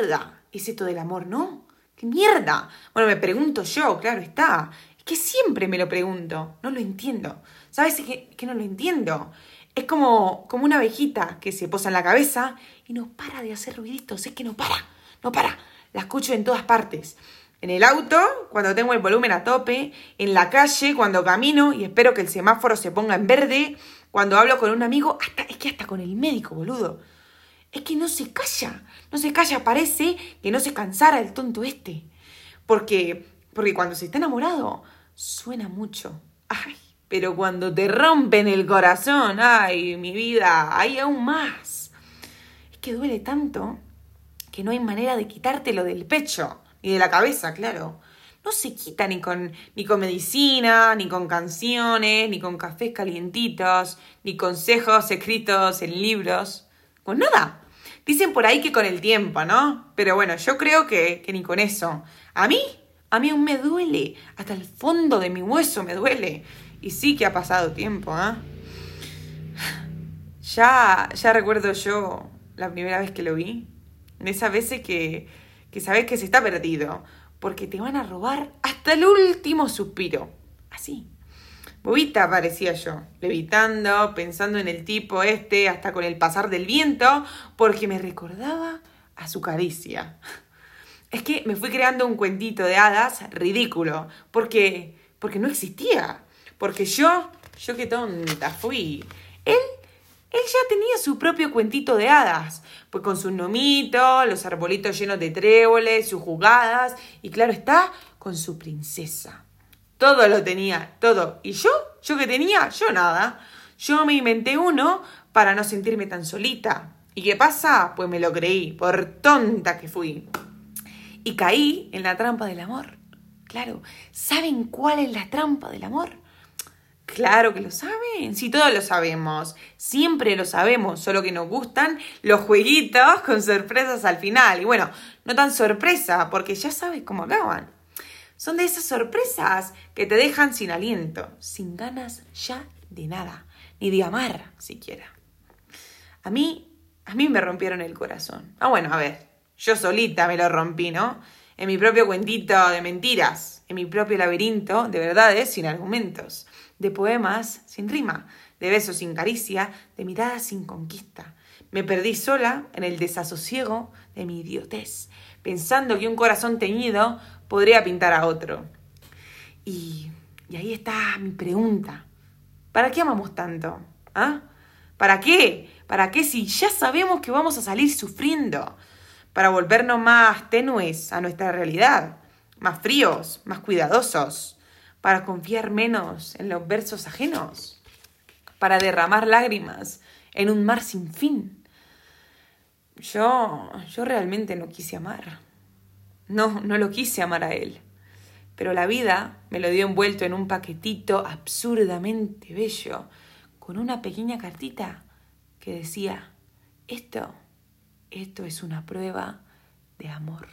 mierda es esto del amor, no? ¿Qué mierda? Bueno, me pregunto yo, claro está. Es que siempre me lo pregunto, no lo entiendo. ¿Sabes qué que no lo entiendo? Es como, como una abejita que se posa en la cabeza y no para de hacer ruiditos, es que no para, no para. La escucho en todas partes. En el auto, cuando tengo el volumen a tope, en la calle, cuando camino y espero que el semáforo se ponga en verde, cuando hablo con un amigo, hasta, es que hasta con el médico, boludo. Es que no se calla, no se calla, parece que no se cansara el tonto este. Porque, porque cuando se está enamorado, suena mucho. Ay, pero cuando te rompen el corazón, ay, mi vida, hay aún más. Es que duele tanto que no hay manera de quitártelo del pecho, ni de la cabeza, claro no se quita ni con, ni con medicina, ni con canciones, ni con cafés calientitos, ni consejos escritos en libros, con nada. Dicen por ahí que con el tiempo, ¿no? Pero bueno, yo creo que, que ni con eso. A mí, a mí aún me duele, hasta el fondo de mi hueso me duele. Y sí que ha pasado tiempo, ¿ah? Ya, ya recuerdo yo la primera vez que lo vi. De esas veces que, que sabes que se está perdido porque te van a robar hasta el último suspiro. Así. Bobita parecía yo, levitando, pensando en el tipo este hasta con el pasar del viento, porque me recordaba a su caricia. Es que me fui creando un cuentito de hadas ridículo, porque porque no existía, porque yo, yo qué tonta fui. Él él ya tenía su propio cuentito de hadas, pues con su nomito, los arbolitos llenos de tréboles, sus jugadas, y claro está, con su princesa. Todo lo tenía, todo. ¿Y yo? ¿Yo qué tenía? Yo nada. Yo me inventé uno para no sentirme tan solita. ¿Y qué pasa? Pues me lo creí, por tonta que fui. Y caí en la trampa del amor. Claro, ¿saben cuál es la trampa del amor? Claro que lo saben, sí, todos lo sabemos, siempre lo sabemos, solo que nos gustan los jueguitos con sorpresas al final. Y bueno, no tan sorpresa, porque ya sabes cómo acaban. Son de esas sorpresas que te dejan sin aliento, sin ganas ya de nada, ni de amar siquiera. A mí, a mí me rompieron el corazón. Ah, bueno, a ver, yo solita me lo rompí, ¿no? En mi propio cuentito de mentiras, en mi propio laberinto de verdades sin argumentos de poemas sin rima, de besos sin caricia, de miradas sin conquista. Me perdí sola en el desasosiego de mi idiotez, pensando que un corazón teñido podría pintar a otro. Y, y ahí está mi pregunta. ¿Para qué amamos tanto? ¿Ah? ¿Para qué? ¿Para qué si ya sabemos que vamos a salir sufriendo? Para volvernos más tenues a nuestra realidad, más fríos, más cuidadosos para confiar menos en los versos ajenos, para derramar lágrimas en un mar sin fin. Yo, yo realmente no quise amar. No, no lo quise amar a él. Pero la vida me lo dio envuelto en un paquetito absurdamente bello, con una pequeña cartita que decía, esto, esto es una prueba de amor.